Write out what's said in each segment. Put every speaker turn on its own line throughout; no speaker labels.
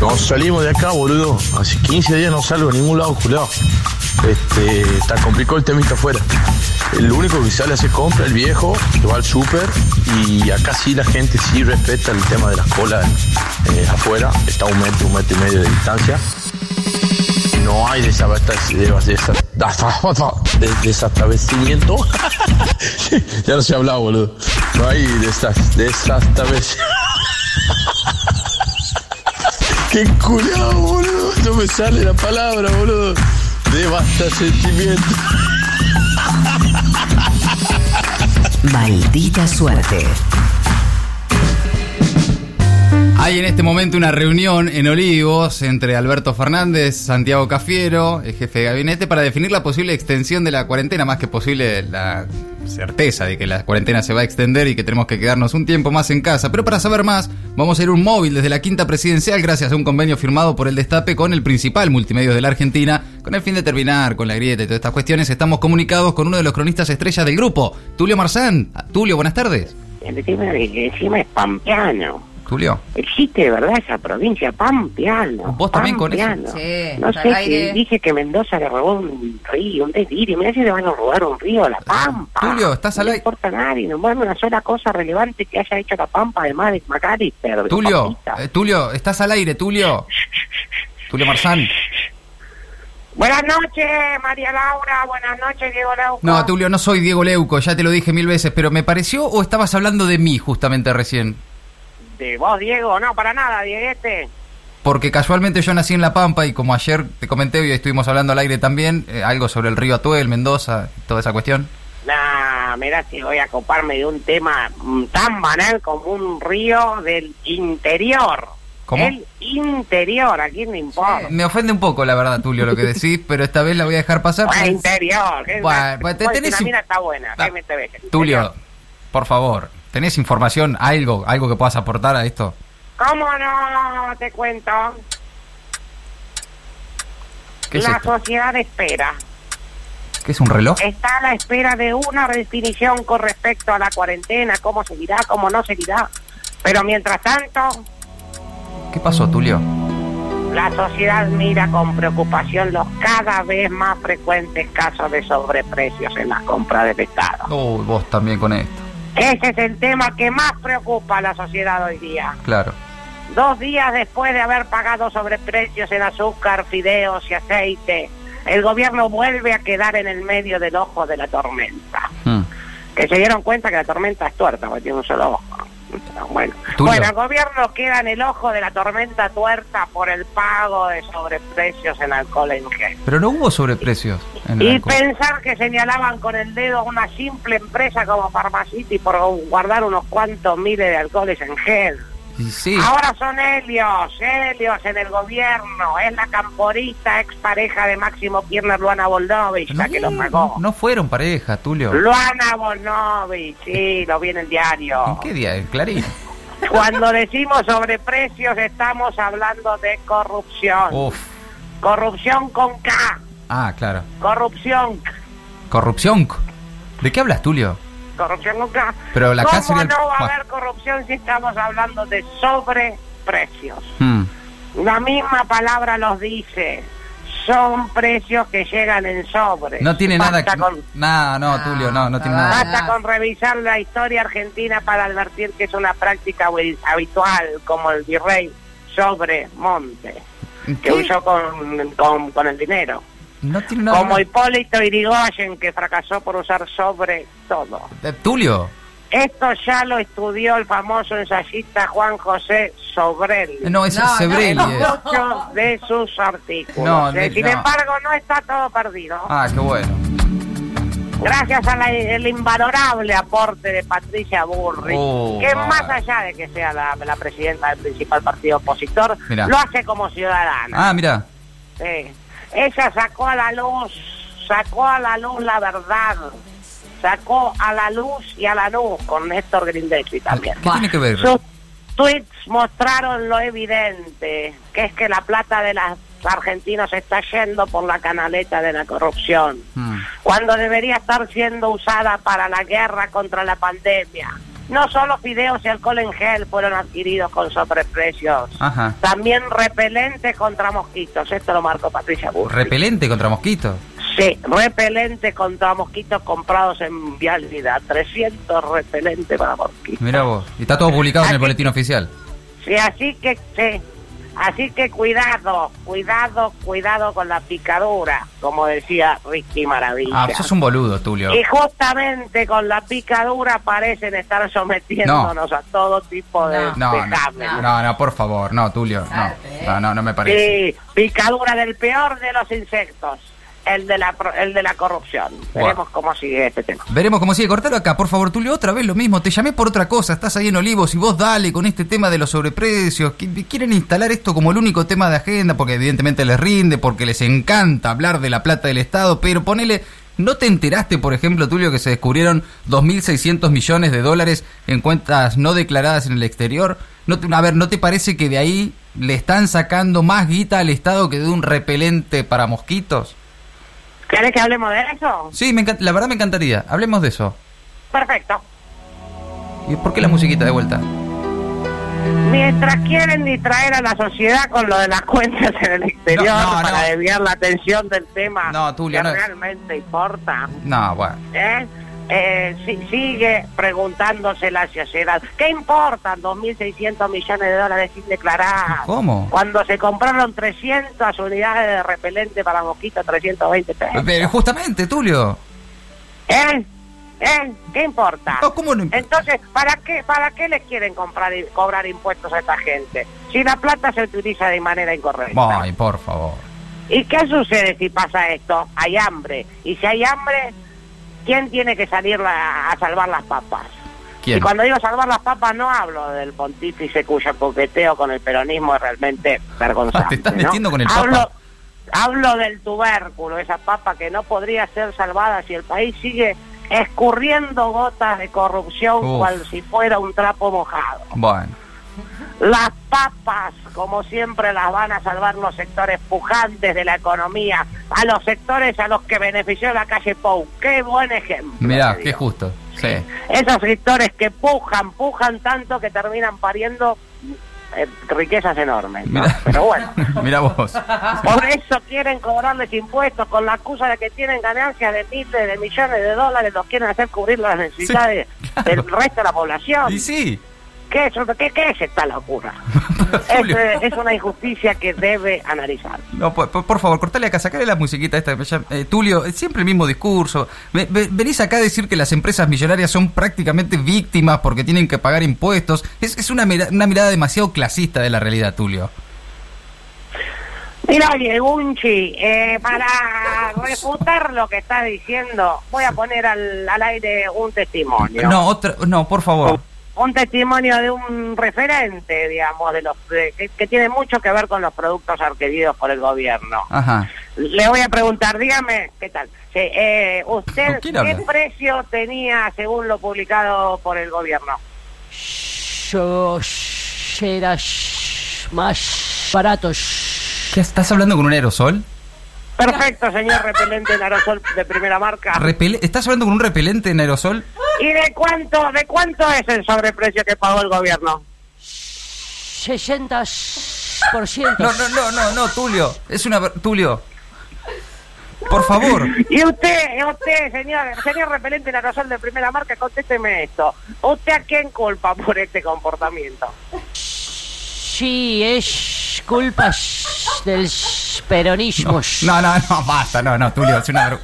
No salimos de acá, boludo. Hace 15 días no salgo a ningún lado, culiao. Este, está complicado el temita afuera. El único que sale a hacer compra, el viejo, que va al súper. Y acá sí la gente sí respeta el tema de las colas eh, afuera. Está un metro, un metro y medio de distancia. No hay desabastecimiento. De, desabastecimiento. ya no se ha hablado, boludo. No hay desabastecimiento. Qué culiao, boludo. No me sale la palabra, boludo. Desabastecimiento.
Maldita suerte.
Hay en este momento una reunión en Olivos entre Alberto Fernández, Santiago Cafiero, el jefe de gabinete, para definir la posible extensión de la cuarentena, más que posible la certeza de que la cuarentena se va a extender y que tenemos que quedarnos un tiempo más en casa. Pero para saber más, vamos a ir un móvil desde la quinta presidencial gracias a un convenio firmado por el Destape con el principal multimedio de la Argentina, con el fin de terminar con la grieta y todas estas cuestiones. Estamos comunicados con uno de los cronistas estrellas del grupo, Tulio Marzán. Tulio, buenas tardes.
Encima, encima es pampeano.
Tulio.
Existe de verdad esa provincia, Pampeano.
¿Vos también con eso?
Pampeano.
Sí,
No sé, que dije que Mendoza le robó un río, un delirio. Mirá si le van a robar un río a La Pampa.
Tulio, estás al
No
aire.
importa a nadie, nomás una sola cosa relevante que haya hecho La Pampa, además de Macalister.
Tulio, eh, Tulio, estás al aire, Tulio. Tulio Marzán.
Buenas noches, María Laura. Buenas noches, Diego Lauco.
No, Tulio, no soy Diego Leuco, ya te lo dije mil veces, pero me pareció o estabas hablando de mí justamente recién.
¿De vos, Diego? No, para nada, Dieguete.
Porque casualmente yo nací en La Pampa y como ayer te comenté y hoy estuvimos hablando al aire también, eh, algo sobre el río Atuel, Mendoza, toda esa cuestión.
Nah, mirá si voy a coparme de un tema mm, tan banal como un río del interior.
¿Cómo?
El interior, ¿a quién le importa?
Me ofende un poco, la verdad, Tulio, lo que decís, pero esta vez la voy a dejar pasar. Porque-
interior. ¿qué-
Bueno, te tenés
La mina está buena.
Tulio, por favor, ¿tenés información, algo, algo que puedas aportar a esto?
¿Cómo no te cuento?
¿Qué es
la
esto?
sociedad espera.
¿Qué es un reloj?
Está a la espera de una definición con respecto a la cuarentena, cómo seguirá, cómo no seguirá. Pero mientras tanto,
¿Qué pasó, Tulio?
La sociedad mira con preocupación los cada vez más frecuentes casos de sobreprecios en las compras del Estado.
Oh, vos también con esto.
Ese es el tema que más preocupa a la sociedad hoy día.
Claro.
Dos días después de haber pagado sobreprecios en azúcar, fideos y aceite, el gobierno vuelve a quedar en el medio del ojo de la tormenta.
Mm.
Que se dieron cuenta que la tormenta es tuerta, porque tiene un solo ojo. Bueno,
Tulio.
bueno, el gobierno queda en el ojo de la tormenta tuerta por el pago de sobreprecios en alcohol en gel.
Pero no hubo sobreprecios en
Y
alcohol.
pensar que señalaban con el dedo a una simple empresa como Pharmacity por guardar unos cuantos miles de alcoholes en gel.
Sí.
Ahora son Helios, Helios en el gobierno. Es la camporista expareja de Máximo Kirchner, Luana Boldovich, la que lo pagó.
no fueron pareja, Tulio.
Luana Boldovich, sí, lo vi en el diario.
¿En qué? ¿En Clarín?
Cuando decimos sobreprecios estamos hablando de corrupción.
Uf.
Corrupción con K.
Ah, claro.
Corrupción.
Corrupción. ¿De qué hablas, Tulio?
Corrupción K.
Pero la
¿Cómo
K sería el-
no va a haber corrupción si estamos hablando de sobreprecios?
Hmm.
La misma palabra los dice. Son precios que llegan en sobre.
No tiene nada que...
con-
No, Tulio, no, no tiene nada.
Basta con revisar la historia argentina para advertir que es una práctica habitual, como el virrey sobre monte, que huyó con, con, con el dinero.
No tiene nada.
Como Hipólito Irigoyen, que fracasó por usar sobre todo.
Tulio.
Esto ya lo estudió el famoso ensayista Juan José Sobrel.
Eh, No, ese
No,
es
no,
en
eh.
muchos de sus artículos.
No,
Eh,
de-
Sin
no.
embargo, no está todo perdido.
Ah, qué bueno.
Gracias al invalorable aporte de Patricia Burri,
Oh,
que
vale.
más allá de que sea la, la presidenta del principal partido opositor,
Mirá.
lo hace como ciudadana.
Ah, mira.
Sí. Ella sacó a la luz, sacó a la luz la verdad, sacó a la luz y a la luz con Néstor Grindetti también.
¿Qué tiene que ver?
Sus tweets mostraron lo evidente, que es que la plata de los argentinos está yendo por la canaleta de la corrupción,
Hmm.
cuando debería estar siendo usada para la guerra contra la pandemia. No solo fideos y alcohol en gel fueron adquiridos con sobreprecios,
Ajá.
también repelentes contra mosquitos. Esto lo marcó Patricia Burri.
¿Repelente contra mosquitos?
Sí, repelentes contra mosquitos comprados en Vialidad. 300 repelentes para mosquitos.
Mira vos. Y está todo publicado en el boletín oficial.
Sí, así que, sí. Así que cuidado, cuidado, cuidado con la picadura, como decía Ricky Maravilla.
Ah, sos un boludo, Tulio.
Y justamente con la picadura parecen estar sometiéndonos a todo tipo de
No, no, no, no, por favor, no, Tulio, no, no, no, no me parece.
Sí, picadura del peor de los insectos, el de la, el de la corrupción. Veremos cómo sigue este tema.
Veremos cómo sigue. Cortalo acá, por favor, Tulio, otra vez lo mismo. Te llamé por otra cosa, estás ahí en Olivos y vos dale con este tema de los sobreprecios. Qui- Quieren instalar esto como el único tema de agenda porque evidentemente les rinde, porque les encanta hablar de la plata del Estado, pero ponele... ¿No te enteraste, por ejemplo, Tulio, que se descubrieron 2.600 millones de dólares en cuentas no declaradas en el exterior? ¿No te- a ver, ¿no te parece que de ahí le están sacando más guita al Estado que de un repelente para mosquitos?
¿Querés que hablemos de eso?
Sí, me la verdad me encantaría. Hablemos de eso.
Perfecto.
¿Y por qué la musiquita de vuelta?
Mientras quieren distraer a la sociedad con lo de las cuentas en el exterior
No, no,
para
no.
desviar la atención del tema
No, Tulio,
que
no.
realmente importa,
No, bueno.
¿eh? Eh, si- sigue preguntándose la sociedad, ¿qué importan 2.600 millones de dólares sin declarar?
¿Cómo?
Cuando se compraron 300 unidades de repelente para mosquitos, 320 pesos.
Pero justamente, Tulio.
¿Eh? ¿Eh? ¿Qué importa?
No, ¿cómo no?
Entonces, ¿para qué, ¿para qué les quieren comprar y cobrar impuestos a esta gente? Si la plata se utiliza de manera incorrecta.
Ay, por favor.
¿Y qué sucede si pasa esto? Hay hambre. Y si hay hambre, ¿quién tiene que salir la- a salvar las papas?
¿Quién?
Y cuando digo salvar las papas no hablo del pontífice cuyo coqueteo con el peronismo es realmente vergonzante.
Ah, te estás
¿no?
metiendo con el papa.
hablo, Hablo del tubérculo, esa papa que no podría ser salvada si el país sigue escurriendo gotas de corrupción
Uf.
cual si fuera un trapo mojado.
Bueno.
Las papas, como siempre, las van a salvar los sectores pujantes de la economía, a los sectores a los que benefició la calle Pou. Qué buen ejemplo.
Mirá, qué justo. Sí.
Esos sectores que pujan, pujan tanto que terminan pariendo eh, riquezas enormes. ¿no?
Mirá.
Pero bueno,
Mirá vos.
por eso quieren cobrarles impuestos con la excusa de que tienen ganancias de miles de millones de dólares, los quieren hacer cubrir las necesidades
claro.
del resto de la población.
Y sí.
¿Qué es, qué, qué es esta locura? es, una injusticia que debe analizar.
No, por, por- por favor, cortale acá, sacale la musiquita esta. eh, Tulio, siempre el mismo discurso. Ve- ve- venís acá a decir que las empresas millonarias son prácticamente víctimas porque tienen que pagar impuestos. Es, es una, una mirada demasiado clasista de la realidad, Tulio.
Mira, oye, Gunchi, eh, para refutar lo que estás diciendo, voy a poner al, al aire un testimonio.
No, otra, no, por favor.
Un testimonio de un referente, digamos, de los de- que, que tiene mucho que ver con los productos adquiridos por el gobierno.
Ajá.
Le voy a preguntar, dígame, ¿qué tal? Sí, eh, ¿Usted
¿Con
qué
habla?
precio tenía según lo publicado por el gobierno?
Yo era más barato.
¿Qué estás hablando con un aerosol?
Perfecto, señor repelente en aerosol de primera marca.
¿Estás hablando con un repelente en aerosol?
¿Y de cuánto, de cuánto es el sobreprecio que pagó el gobierno?
60%.
No, no, no, no, no, Tulio. Es una... Tulio. Por favor.
Y usted, usted, señor, señor repelente en aerosol de primera marca, contésteme esto. ¿Usted a quién culpa por este comportamiento?
Sí, es culpa del peronismo.
No, no, no, basta, no, no, Tulio, es una...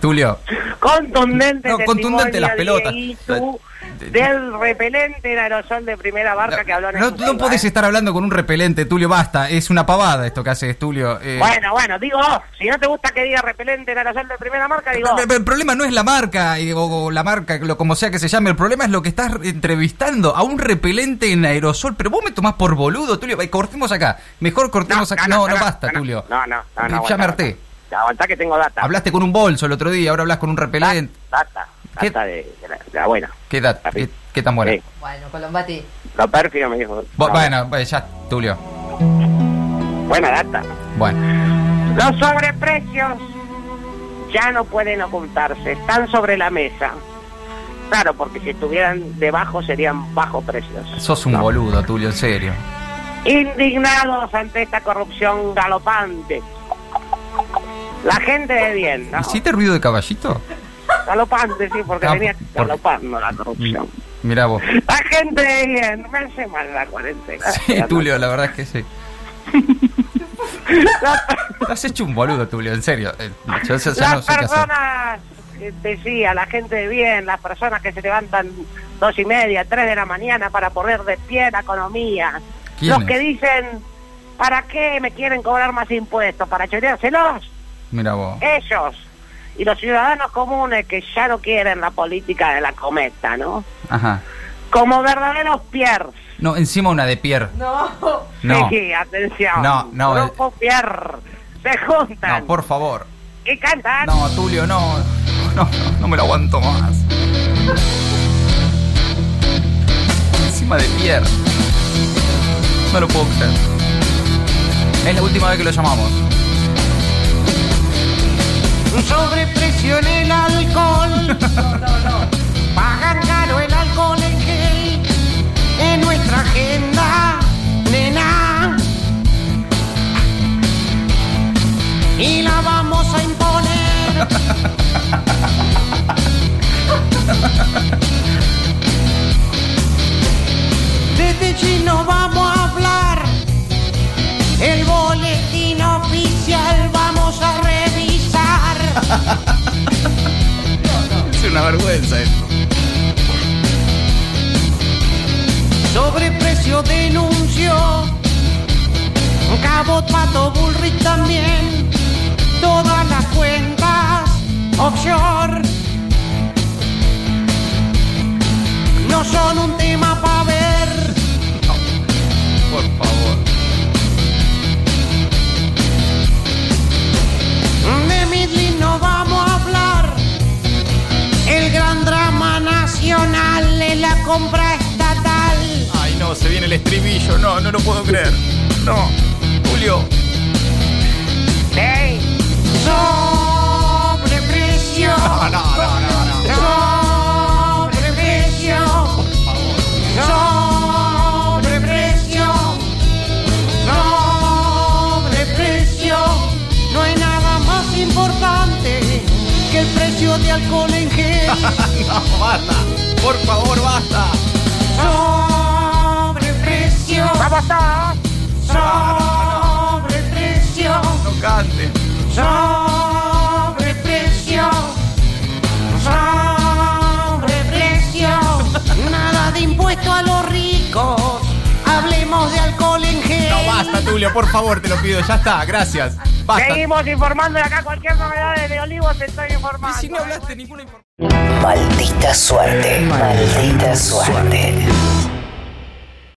Tulio.
Contundente
No, contundente las pelotas.
Del repelente en aerosol de primera marca que habló en
No,
exclusiva,
no podés
¿eh?
estar hablando con un repelente, Tulio, basta. Es una pavada esto que haces, Tulio. eh.
Bueno, bueno, digo, si no te gusta que diga repelente en aerosol de primera marca, digo...
Pero- pero el problema no es la marca, eh, o, la marca, lo, como sea que se llame. El problema es lo que estás entrevistando a un repelente en aerosol. Pero vos me tomás por boludo, Tulio. Cortemos acá. Mejor cortemos acá. No, no, basta,
no,
Tulio.
No, no, no, no.
Ya me harté.
Aguanta que tengo data.
Hablaste con un bolso el otro día, ahora hablas con un repelente.
Data,
¿Qué?
data de, de la, de la buena.
¿Qué edad? ¿Qué, qué tan buena?
Sí.
Bueno, Colombati.
Lo pérfido me dijo.
Bo-
No,
Bueno, bueno, ya, Tulio.
Buena data.
Bueno.
Los sobreprecios ya no pueden ocultarse, están sobre la mesa. Claro, porque si estuvieran debajo serían bajo precios.
Sos un
No.
boludo, Tulio, en serio.
Indignados ante esta corrupción galopante. La gente de bien, ¿no?
¿Hiciste ruido de caballito?
Galopante, sí, porque
Ah,
venía
por-
galopando la corrupción.
Mirá vos.
La gente de bien, me hace mal la cuarentena.
Sí, Tulio, la verdad es que sí. Te has hecho un boludo, Tulio, en serio. Eh, Yo
las
no sé
personas, eh, decía, la gente de bien, las personas que se levantan dos y media, tres de la mañana para poner de pie la economía. Los que dicen, ¿para qué me quieren cobrar más impuestos? ¿Para choreárselos?
Mira vos.
Ellos. Y los ciudadanos comunes que ya no quieren la política de la cometa, ¿no?
Ajá.
Como verdaderos Pierres.
No, encima una de Pierre.
No.
No.
Sí, atención.
No, no,
Grupo Pierre. Se juntan
No, por favor.
y cantan.
No, Tulio, no. No, no, no me lo aguanto más. Encima de Pierre. No lo puedo creer. Es la última vez que lo llamamos.
Sobreprecio en el alcohol. Pagan caro el alcohol en gel. En nuestra agenda, nena. Y la vamos a imponer. Desde chino vamos a hablar. El boletín oficial
vergüenza esto.
Sobreprecio denuncio. Cabot, Pato, Bullrich también. Todas las cuentas offshore. No son un tema para ver. Compra estatal.
Ay, no, se viene el estribillo. No, no lo puedo creer. No. Julio.
Ey,
Sobreprecio.
No, no, no, no, no.
Sobreprecio. Sobreprecio. Sobreprecio. No hay nada más importante que el precio de alcohol en gel.
No, basta. Por favor, basta.
Sobreprecio.
¡Vamos todos!
Sobreprecio.
No cante.
Sobreprecio. Sobreprecio. Nada de impuesto a los ricos. Hablemos de alcohol en gel.
No, basta, Tulio, por favor, te lo pido. Ya está, gracias. Basta.
Seguimos informando de acá cualquier novedad de Olivos, te estoy informando.
Y si no hablaste ninguna información.
Maldita suerte. Maldita suerte.